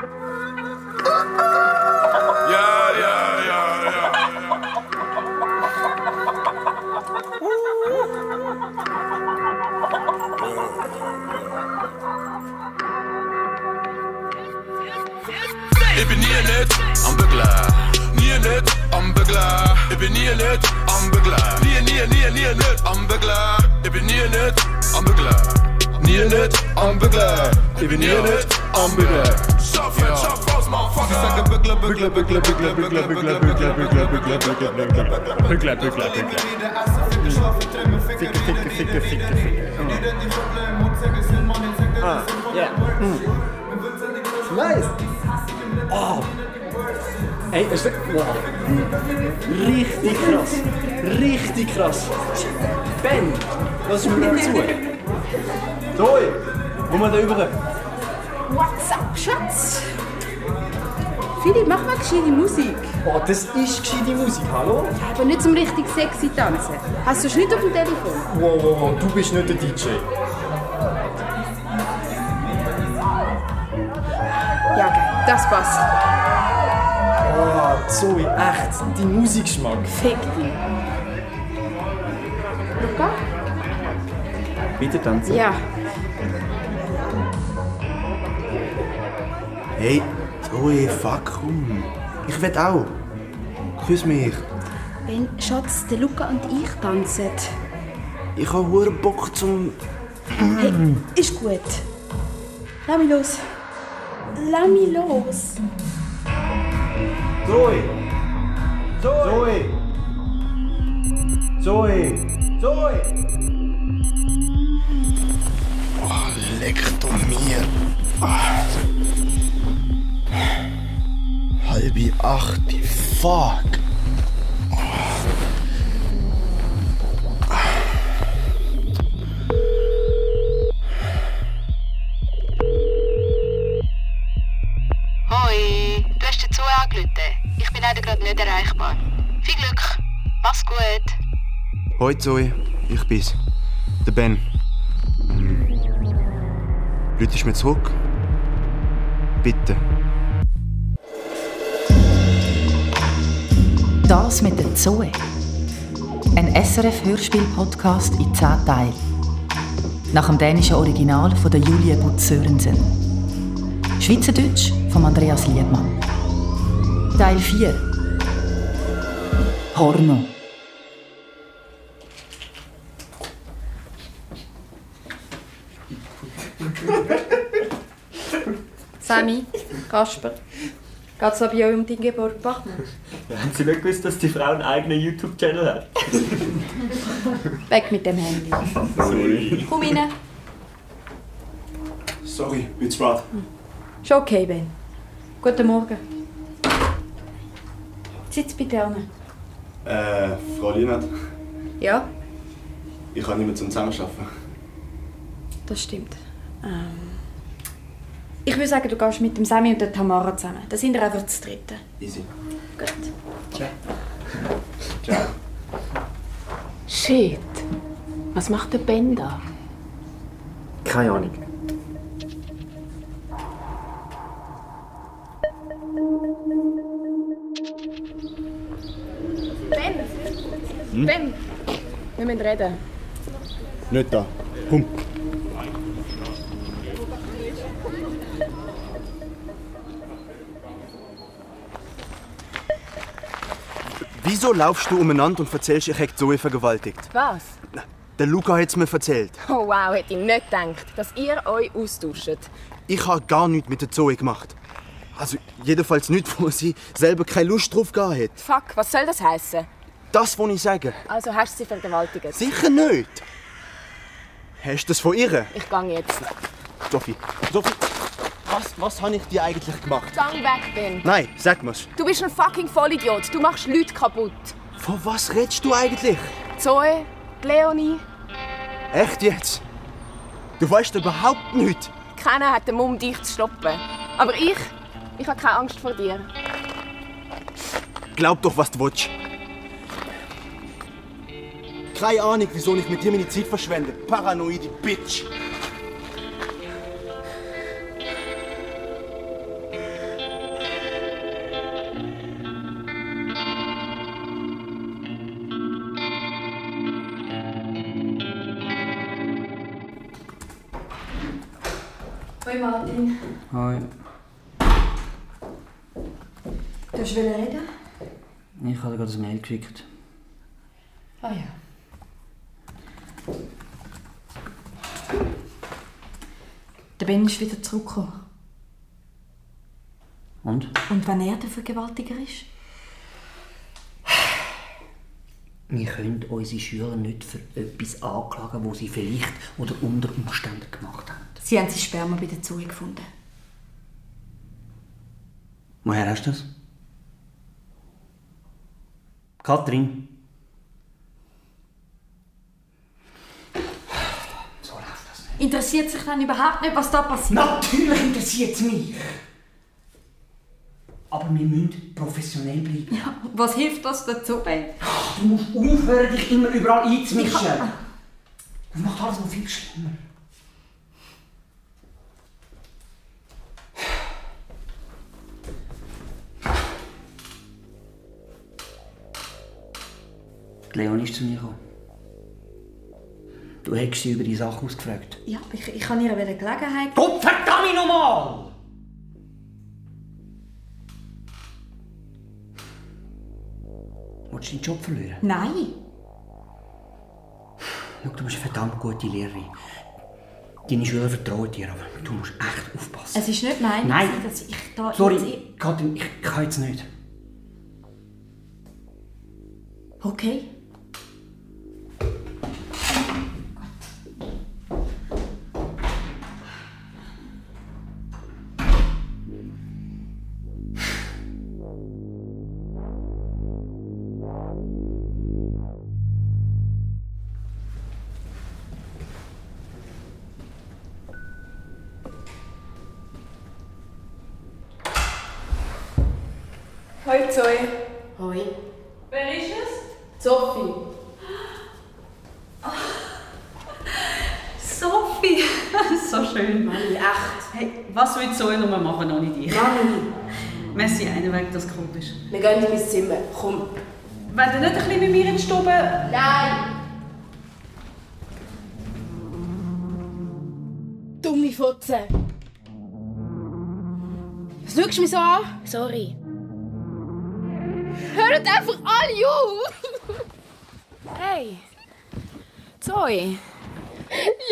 Ik ben niet in het, I'm beglaar. glad. in het, I'm beglaar. Ik ben niet in het, I'm beglaar. Niet in, niet in, niet in, I'm beglaar. Ik ben niet in het, I'm beglaar. Niet in het, I'm beglaar. Ik ben niet in het. aanbieden. Ah, yeah. Nice. Oh. Hey, is dat... Richtig krass. Richtig krass. Ben, was ist mir dazu? Toll. Doei. Hoe da überall... What's up, Schatz? Philipp, mach mal gescheite Musik. Oh, das ist gescheite Musik, hallo? Aber nicht zum richtig sexy tanzen. Hast du es nicht auf dem Telefon? Wow, wow, wow, du bist nicht der DJ. Ja, geil. Das passt. Oh, Zoe, echt, dein Musikgeschmack. Fick dich. Luca? Weiter tanzen? Ja. Hey, Zoe, fuck, komm. Ich will auch. Küss mich. Ben, Schatz, der Luca und ich tanzen. Ich habe hure Bock zum... Hey, ist gut. Lass mich los. Lass mich los. Zoe! Zoe! Zoe! Zoe! Oh, leck doch mir. Ah. Halbi acht, die fuck. Hoi, du hast dazu angerufen. Ich bin leider gerade nicht erreichbar. Viel Glück. Mach's gut. Hoi Zoe, ich bin's. Der Ben. Hm. Lütest mir zurück? Bitte. Das mit der Zoe. Ein SRF-Hörspiel-Podcast in 10 Teilen. Nach dem dänischen Original von der Julie Butz Sörensen. Schweizerdeutsch von Andreas Liebmann. Teil 4. Porno. Sammy, Kasper. Geht's da bei euch um deinen Geburtstag? Bachmann? Haben Sie nicht gewusst, dass die Frau einen eigenen YouTube-Channel hat? Weg mit dem Handy. Sorry. Komm rein. Sorry, bin zu spät. Ist okay, Ben. Guten Morgen. Sitz bitte an. Äh, Frau Lienert, Ja, ich kann nicht mehr zum Zusammenarbeiten. das stimmt. Ähm, ich würde sagen, du gehst mit dem Sammy und der Tamara zusammen. Da sind wir einfach zu dritten. Easy. Gut. Ciao. Shit. Was macht der Ben da? Keine Ahnung. Ben! Ben! Wir müssen reden. Nicht da. Komm. Wieso laufst du umeinander und erzählst, ich hätte Zoe vergewaltigt? Was? Der Luca hat es mir erzählt. Oh wow, hätte ich nicht gedacht, dass ihr euch austauscht. Ich habe gar nichts mit der Zoe gemacht. Also jedenfalls nicht, wo sie selber keine Lust drauf gehabt hat. Fuck, was soll das heißen? Das, was ich sage. Also hast du sie vergewaltigt? Sicher nicht. Hast du das von ihr? Ich gehe jetzt. Sophie, Sophie, was, was habe ich dir eigentlich gemacht? Gang weg, Ben. Nein, sag mir's. Du bist ein fucking Vollidiot. Du machst Leute kaputt. Von was redest du eigentlich? Zoe, Leonie, Echt jetzt? Du weißt überhaupt nichts. keiner hat den Mumm, dich zu stoppen. Aber ich, ich habe keine Angst vor dir. Glaub doch, was du willst. Keine Ahnung, wieso ich mit dir meine Zeit verschwende. Paranoide Bitch. Hoi Martin. Hi. Du hast reden? Ich habe gerade ein Mail geschickt. Ah ja. Der Ben ist wieder zurückgekommen. Und? Und wenn er der Vergewaltiger ist? Wir können unsere Schüler nicht für etwas anklagen, was sie vielleicht oder unter Umständen gemacht haben. Sie haben sein Sperma bei der Zoe gefunden. Woher hast du das? Katrin? Interessiert sich dann überhaupt nicht, was da passiert? Natürlich interessiert es mich! Aber wir müssen professionell bleiben. Ja, was hilft das dazu, Ben? Du musst aufhören, dich immer überall einzumischen. Kann- Das macht alles noch viel schlimmer. Die Leon ist zu mir gekommen. Du hättest sie über die Sache ausgefragt. Ja, ich, ich kann ihr eine Gelegenheit... Gott verdammt nochmal! Willst du deinen Job verlieren? Nein. Schau, du bist eine verdammt gute Lehrerin. Deine Schüler vertrauen dir, aber du musst echt aufpassen. Es ist nicht mein Nein. Dass ich da jetzt... Sorry, Katrin, ich kann jetzt nicht. Okay. Zoe. Hoi. Wer ist es? Sophie. Sophie. So schön. Mami, echt. Hey, was will Zoe noch mal machen ohne dich? Mami. Messi, einen Weg, das kommt ist. Wir gehen in mein Zimmer. Komm. Wenn du nicht ein bisschen mit mir in die Stube... Nein. Dumme Fotze. Was schaust du mich so an? Sorry. Hört einfach alle auf! hey. Zoe.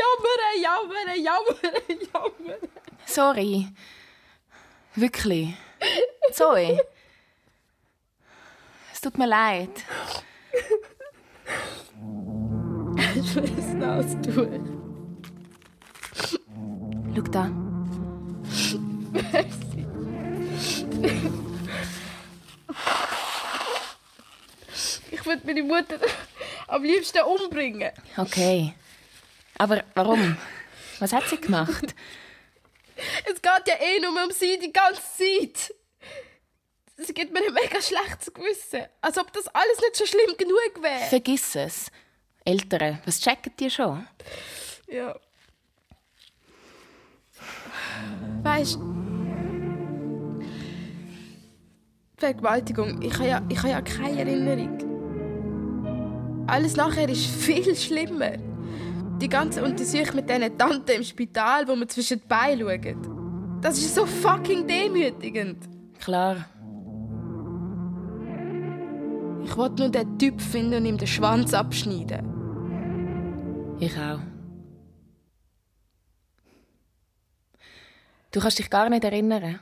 Jammern, jammern, jammern, jammern. Sorry. Wirklich. Zoe. Es tut mir leid. Ich will es nass tun. Schau da. Ich würde meine Mutter am liebsten umbringen. Okay. Aber warum? Was hat sie gemacht? Es geht ja eh nur um sie die ganze Zeit. Sie gibt mir ein mega schlechtes Gewissen. Als ob das alles nicht schon schlimm genug wäre. Vergiss es. Eltern, was checken die schon? Ja. Weißt Vergewaltigung, ich habe ja, ich habe ja keine Erinnerung. Alles nachher ist viel schlimmer. Die ganze Untersuchung mit diesen Tanten im Spital, wo man zwischen die Beine schaut. Das ist so fucking demütigend. Klar. Ich wollte nur den Typ finden und ihm den Schwanz abschneiden. Ich auch. Du kannst dich gar nicht erinnern.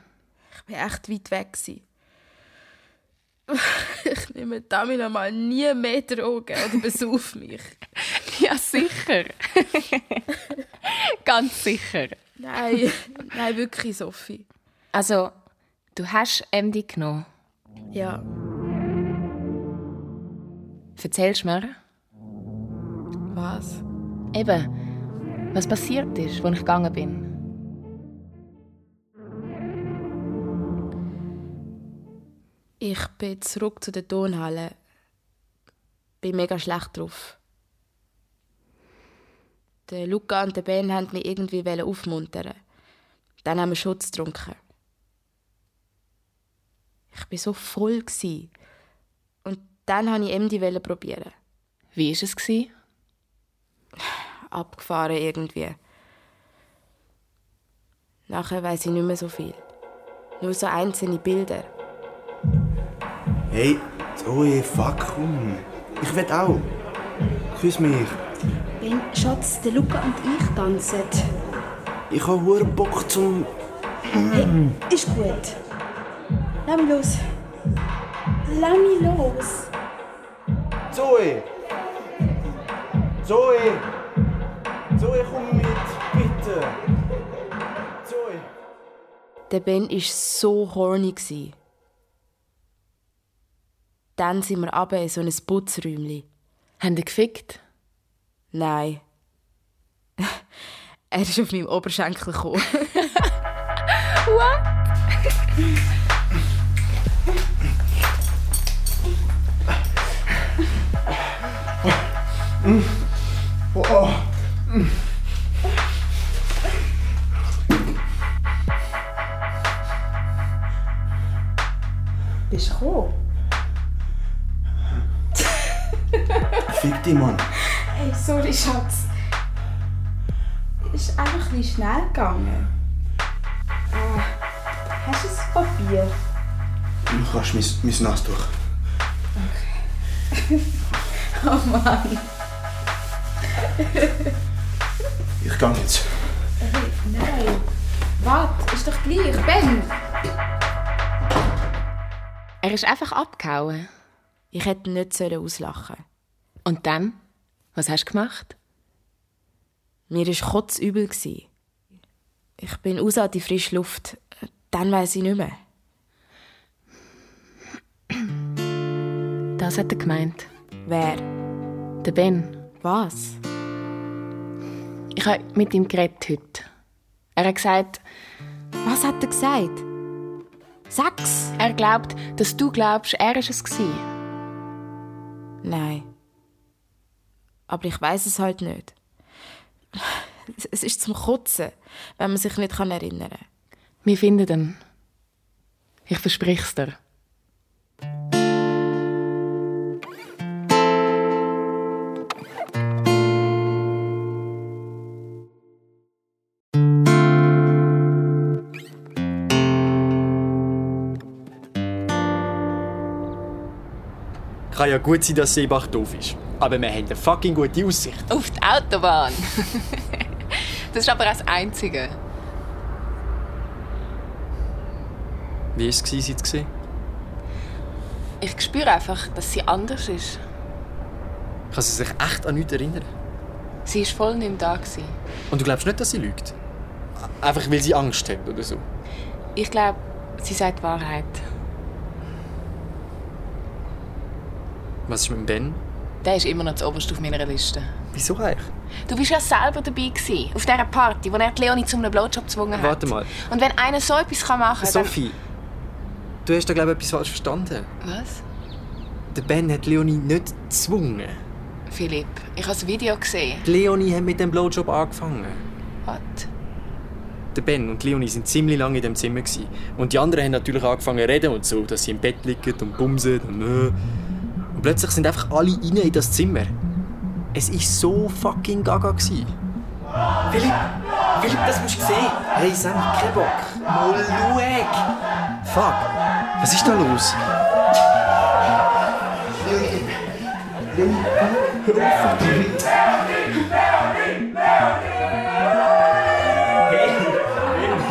Ich war echt weit weg. gewesen. Ich nehme Tamina mal nie mehr Drogen oder besauf mich. Ja, sicher. Ganz sicher. Nein, nein, wirklich, Sophie. Also, du hast MD genommen. Ja. Erzählst du mir? Was? Eben, was passiert ist, als ich gegangen bin. Ich bin zurück zu der Tonhalle. Bin mega schlecht drauf. Der Luca und der Ben wollten mich irgendwie aufmuntern. Dann haben wir Schutz getrunken. Ich war so voll. gsi. Und dann wollte ich MD probieren. Wie war es? gsi? Abgefahren irgendwie. Nachher weiß ich nicht mehr so viel. Nur so einzelne Bilder. Hey, Zoe, fuck komm. Ich will auch. Küss mich. Ben, Schatz, der Luca und ich tanzen. Ich habe hure Bock zum... Hey, ist gut. Lass mich los. Lass mich los. Zoe! Zoe! Zoe, komm mit, bitte! Zoe! Der Ben war so horny. Dann sind wir runter in so ein Putzräumchen. Haben die gefickt? Nein. er ist auf meinem Oberschenkel gekommen. Oh. schnell gegangen. Ah, hast du ein Papier? Du kannst mein, mein Nasstuch. Oh Mann. Ich gehe jetzt. Hey, nein. Warte, ist doch gleich. Ben! Er ist einfach abgehauen. Ich hätte ihn nicht auslachen sollen. Und dann? Was hast du gemacht? Mir war kotzübel. Ich bin raus an die frische Luft. Dann weiß ich nicht mehr. Das hat er gemeint. Wer? Der Ben. Was? Ich habe mit ihm geredet heute. Er hat gesagt, Was hat er gesagt? Sag's! er glaubt, dass du glaubst, er ist es gsi. Nein. Aber ich weiß es halt nicht. Es ist zum Kotzen, wenn man sich nicht kann erinnern kann. Wir finden ihn. Ich versprich's dir. Kann ja gut sein, dass Seebach doof ist. Aber wir haben eine fucking gute Aussicht. Auf die Autobahn. das ist aber auch das Einzige. Wie war es, sie? Ich spüre einfach, dass sie anders ist. Kann sie sich echt an nichts erinnern? Sie war voll nicht da. Gewesen. Und du glaubst nicht, dass sie lügt? Einfach weil sie Angst hat oder so? Ich glaube, sie sagt die Wahrheit. Was ist mit Ben? Der ist immer noch zu oberst auf meiner Liste. Wieso eigentlich? Du bist ja selber dabei gewesen, auf dieser Party, wo er die Leonie zu einem Blowjob gezwungen hat. Warte mal. Und wenn einer so etwas kann machen kann, Sophie, du hast da glaube ich etwas falsch verstanden. Was? Der Ben hat Leonie nicht gezwungen. Philipp, ich habe das Video gesehen. Die Leonie hat mit dem Blowjob angefangen. Was? Der Ben und Leonie sind ziemlich lange in dem Zimmer gewesen. und die anderen haben natürlich angefangen zu reden und so, dass sie im Bett liegen und bumsen und äh. Und plötzlich sind einfach alle rein in das Zimmer. Es war so fucking gaga. Gewesen. Philipp, Philipp, das musst du sehen. Hey Sam, kein Bock. Mal schau. Fuck, was ist da los?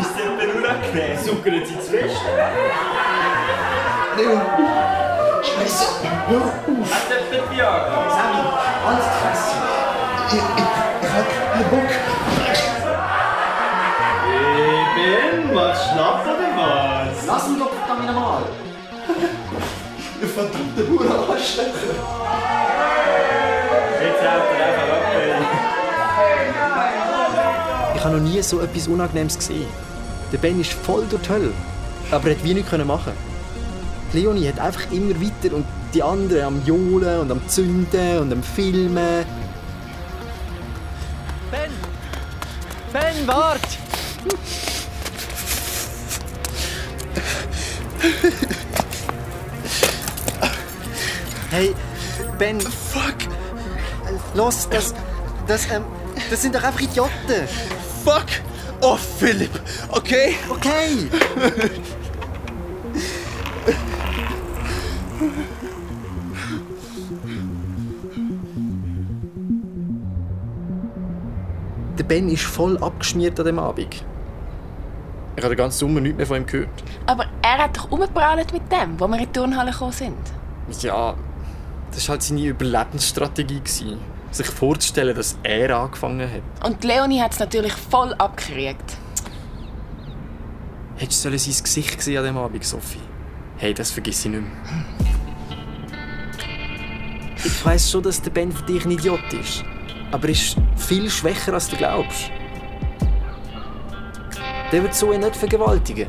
Ist das etwa unangenehm? Zuckert sie zu fest? Scheiße! Hör auf! Hat der Viagra? Fresse! Ich, ich, ich hab keinen Bock! Eben, machst schlapp oder was? Lass mich doch verdammt normal! Ihr verdammte Hure Arschlöcher! Jetzt haut er einfach ab. Ich habe noch nie so etwas Unangenehmes gesehen. Der Ben ist voll durch die Hölle, aber er hat wie nichts machen. Leonie hat einfach immer weiter und die anderen am Johlen und am Zünden und am Filmen. Ben! Ben, wart! Hey, Ben! Fuck! Los, das. Das, ähm, das sind doch einfach Idioten! Fuck! Oh, Philipp, okay? Okay. Ben ist voll abgeschmiert an dem Abend. Ich habe den ganzen Sommer nichts mehr von ihm gehört. Aber er hat doch umgeprallt mit dem, wo wir in die Turnhalle gekommen sind. Ja, das war halt seine Überlebensstrategie. gewesen, Sich vorzustellen, dass er angefangen hat. Und Leonie hat es natürlich voll abgekriegt. Hättest du sein Gesicht gesehen an dem Abend, Sophie? Hey, das vergiss ich nicht mehr. Ich weiss schon, dass der Ben für dich ein Idiot ist. Aber er ist viel schwächer, als du glaubst. Der wird so nicht vergewaltigen.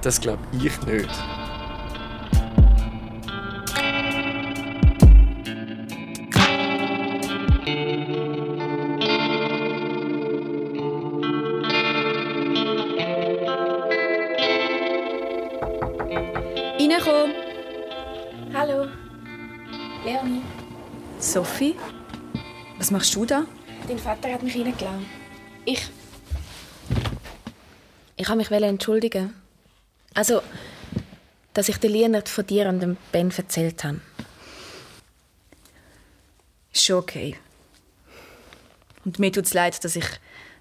Das glaube ich nicht. Reinkommen. Hallo. Leonie. Sophie, was machst du da? Dein Vater hat mich reingelassen. Ich. Ich wollte mich entschuldigen. Also, dass ich den Lienert von dir und dem Ben erzählt habe. Ist schon okay. Und mir tut es leid, dass ich,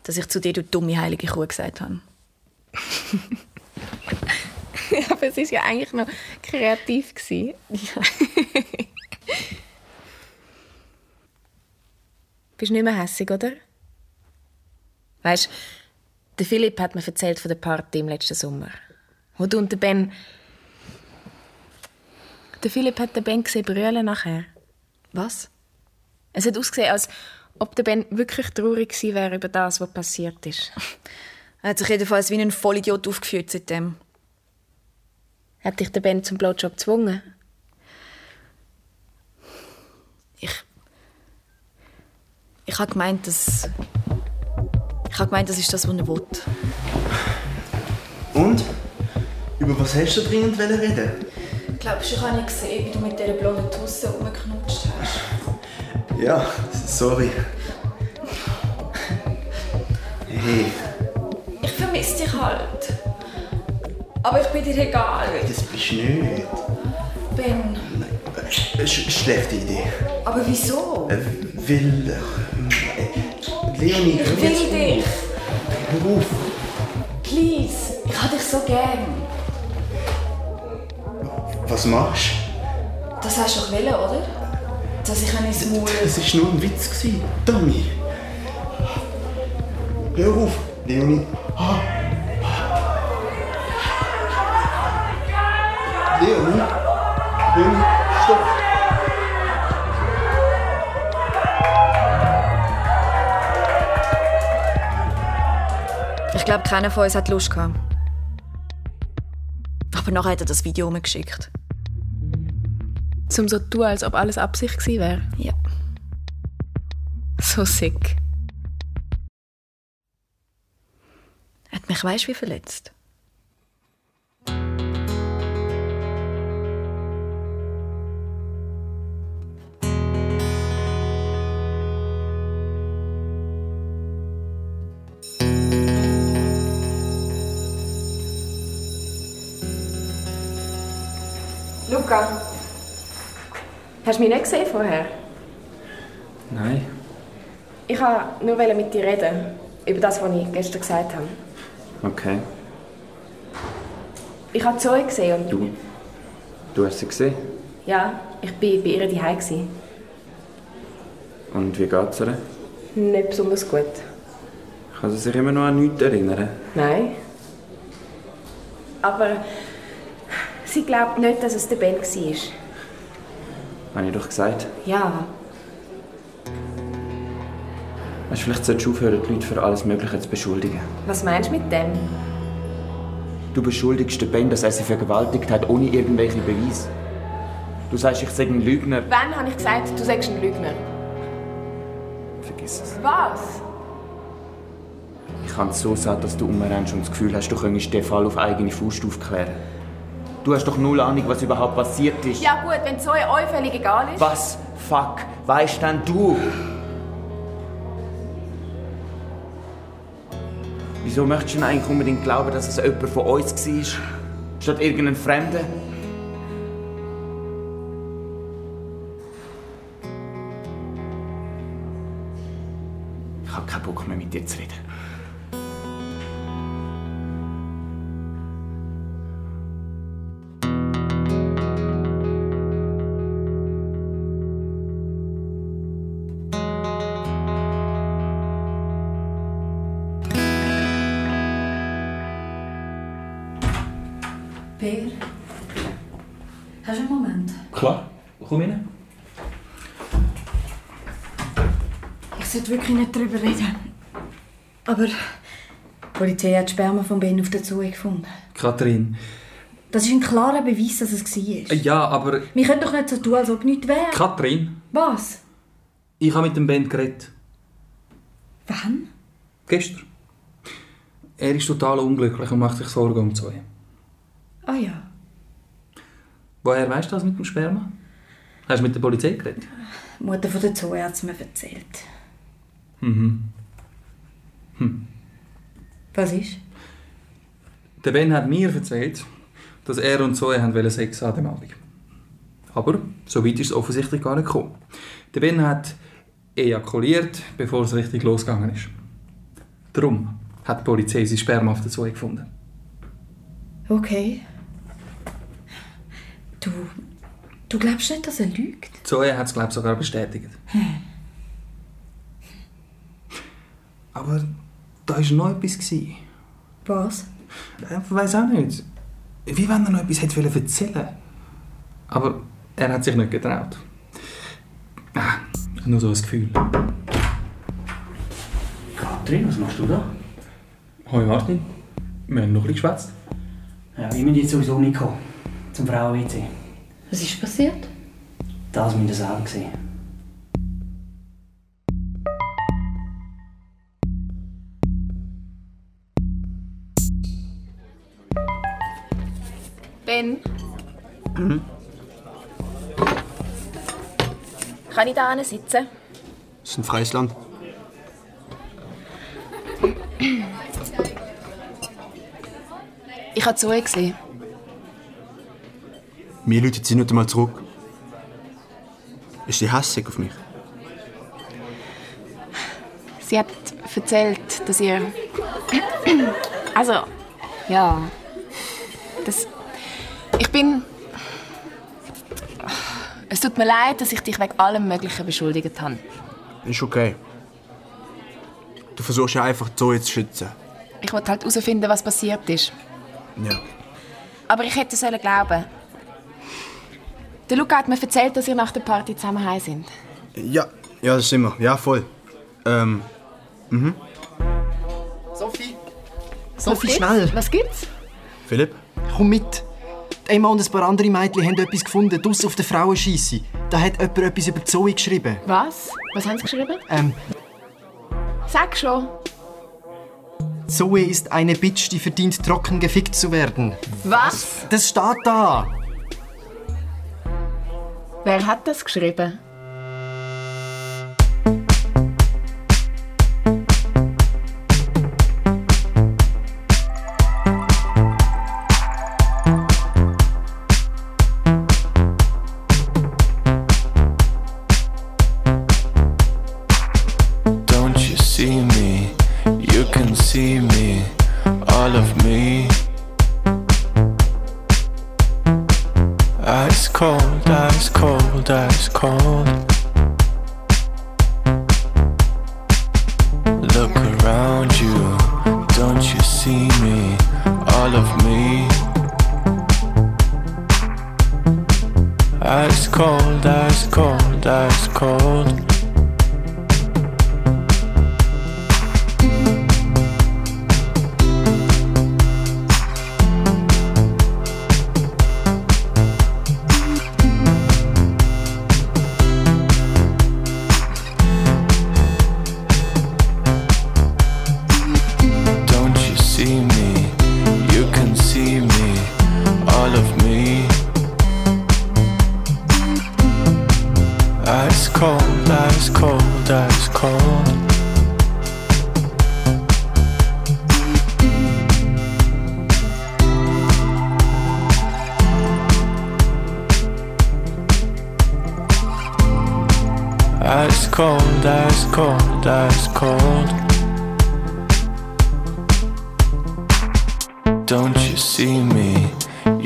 dass ich zu dir, du dumme heilige Kuh, gesagt habe. Aber es war ja eigentlich noch kreativ. gewesen. Bist nicht mehr hässig, oder? Weißt, der Philipp hat mir erzählt von der Party im letzten Sommer, wo du und der Ben. Der Philipp hat den Ben gesehen brüllen nachher. Was? Es hat ausgesehen, als ob der Ben wirklich traurig gewesen wäre über das, was passiert ist. Er hat sich jedenfalls wie ein Vollidiot aufgeführt seitdem. Hat dich der Ben zum Blowjob gezwungen? Ich habe gemeint, dass. Ich habe gemeint, das ist das, was er will. Und? Über was hast du dringend reden? Glaubst du, ich habe nicht gesehen, wie du mit dieser blonden Tusse rumgeknutscht hast? Ja, sorry. Hey, Ich vermisse dich halt. Aber ich bin dir egal. das bist du nicht. Ben, Sch schlechte Idee. aber wieso? Äh, will. Äh, Leonie, Ich will dich. Hör auf. Please, ich habe dich so gern. Was machst Das hast du doch wollen, oder? Dass ich ins Maul... du? Es war nur ein Witz. Tommy. Hör auf, Leonie. Ah. Leonie? Leonie, glaube, keiner von uns hat Lust gehabt. Aber nachher hat er das Video umgeschickt. Zum so tun, als ob alles Absicht gewesen wäre. Ja. So sick. Hat mich weißt wie verletzt. Hast du mich nicht gesehen vorher? Nein. Ich wollte nur mit dir reden. Über das, was ich gestern gesagt habe. Okay. Ich habe Zoe gesehen und... Du. Du hast sie gesehen? Ja, ich war bei ihr daheim. Und wie geht's ihr? Nicht besonders gut. Kann sie sich immer noch an nichts erinnern? Nein. Aber... Sie glaubt nicht, dass es der Ben war. Habe ich doch gesagt. Ja. Weißt, vielleicht solltest du aufhören, die Leute für alles Mögliche zu beschuldigen. Was meinst du mit dem? Du beschuldigst den Ben, dass er sie vergewaltigt hat, ohne irgendwelche Beweise. Du sagst, ich sei ein Lügner. Wann habe ich gesagt, du sagst ein Lügner? Vergiss es. Was? Ich kann es so sagen, dass du umrennst und das Gefühl hast, du könntest den Fall auf eigene Faust aufklären. Du hast doch null Ahnung, was überhaupt passiert ist. Ja gut, wenn Zoe euch völlig egal ist. Was? Fuck, weißt denn du? Wieso möchtest du denn eigentlich unbedingt glauben, dass es jemand von uns war? Statt irgendein Fremder? Ich habe keinen Bock mehr mit dir zu reden. Rein. Ich sollte wirklich nicht darüber reden. Aber die Polizei hat Sperma von Ben auf der Zoe gefunden. Kathrin. Das ist ein klarer Beweis, dass es war. Ja, aber... Wir können doch nicht so tun, als ob nichts wäre. Kathrin, Was? ich habe mit dem Ben geredet. Wann? Gestern. Er ist total unglücklich und macht sich Sorgen um Zoe. Ah ja. Woher weißt du das mit dem Sperma? Hast du mit der Polizei geredet? Die Mutter von der Zoe hat es mir erzählt. Mhm. Hm. Was ist? Der Ben hat mir erzählt, dass er und Zoe haben Sex an dem Abend. Aber so weit ist es offensichtlich gar nicht gekommen. Der Ben hat ejakuliert, bevor es richtig losgegangen ist. Darum hat die Polizei sein Sperma auf der Zoe gefunden. Okay. Du. Du glaubst nicht, dass er lügt? Zoe hat es, glaube ich, sogar bestätigt. Aber da war noch etwas. gewesen. Was? Ich weiß auch nicht. Wie wenn er noch etwas hätte wollen erzählen Aber er hat sich nicht getraut. Ah, nur so ein Gefühl. Katrin, was machst du da? Hoi Martin, wir haben noch ein bisschen geschwätzt. Ja, ich bin jetzt sowieso nicht gekommen. Zum Frauen-WC. Was ist passiert? Das der Sau gesehen. Ben, Mhm. kann ich da sitzen? Das ist ein freies Land. Ich habe Zoe gesehen. Mir läutet sie nicht einmal zurück. Ist sie hässig auf mich? Sie hat erzählt, dass ihr. Also, ja. Das. Ich bin. Es tut mir leid, dass ich dich wegen allem Möglichen beschuldigt habe. Ist okay. Du versuchst ja einfach Zoe zu schützen. Ich wollte halt herausfinden, was passiert ist. Ja. Aber ich hätte sollen glauben. Der Luca hat mir erzählt, dass ihr nach der Party zusammen heim sind. Ja, ja, das sind wir. Ja, voll. Ähm, mhm. Sophie? Sophie, schnell! Was gibt's? Philipp? Komm mit! Die Emma und ein paar andere Mädchen haben etwas gefunden, draussen auf der Frauenscheisse. Da hat jemand etwas über Zoe geschrieben. Was? Was haben sie geschrieben? Ähm, Sag schon. Zoe ist eine Bitch, die verdient, trocken gefickt zu werden. Was? Das steht da! Wer hat das geschrieben?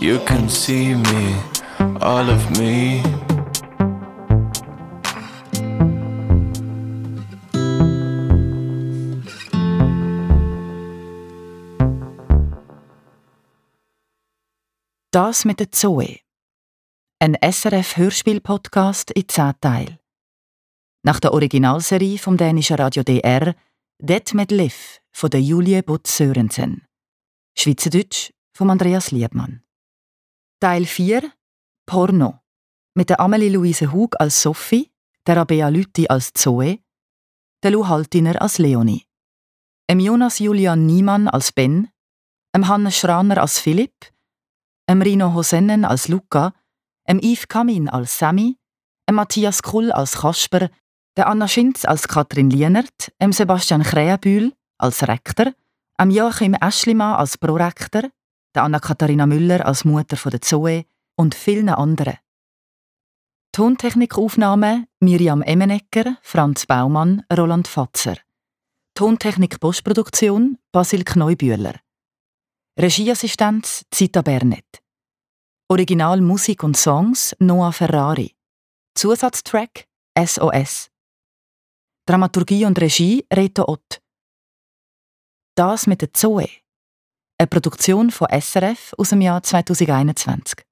You can see me, all of me. Das mit der Zoe. Ein SRF-Hörspiel-Podcast in 10 Teilen. Nach der Originalserie vom dänischen Radio DR Det med Liv von der Julie Butz Sörensen. Schweizerdeutsch von Andreas Liebmann. Teil 4 Porno. Mit der Amelie Louise Hug als Sophie, der Rabea Lütti als Zoe, der Lou Haltiner als Leonie, dem Jonas Julian Niemann als Ben, dem Hannes Schraner als Philipp, dem Rino Hosennen als Luca, dem Yves Kamin als Sammy, dem Matthias Kull als Kasper, der Anna Schinz als Katrin Lienert, dem Sebastian Krähenbühl als Rektor, dem Joachim Eschlimann als Prorektor, der Anna-Katharina Müller als Mutter von der Zoe und vielen anderen. Tontechnikaufnahme Miriam Emenegger, Franz Baumann, Roland Fatzer. Tontechnik Postproduktion Basil Kneubühler. Regieassistenz Zita Bernet. Original Musik und Songs Noah Ferrari. Zusatztrack SOS. Dramaturgie und Regie Reto Ott. Das mit der Zoe. Eine Produktion von SRF aus dem Jahr 2021.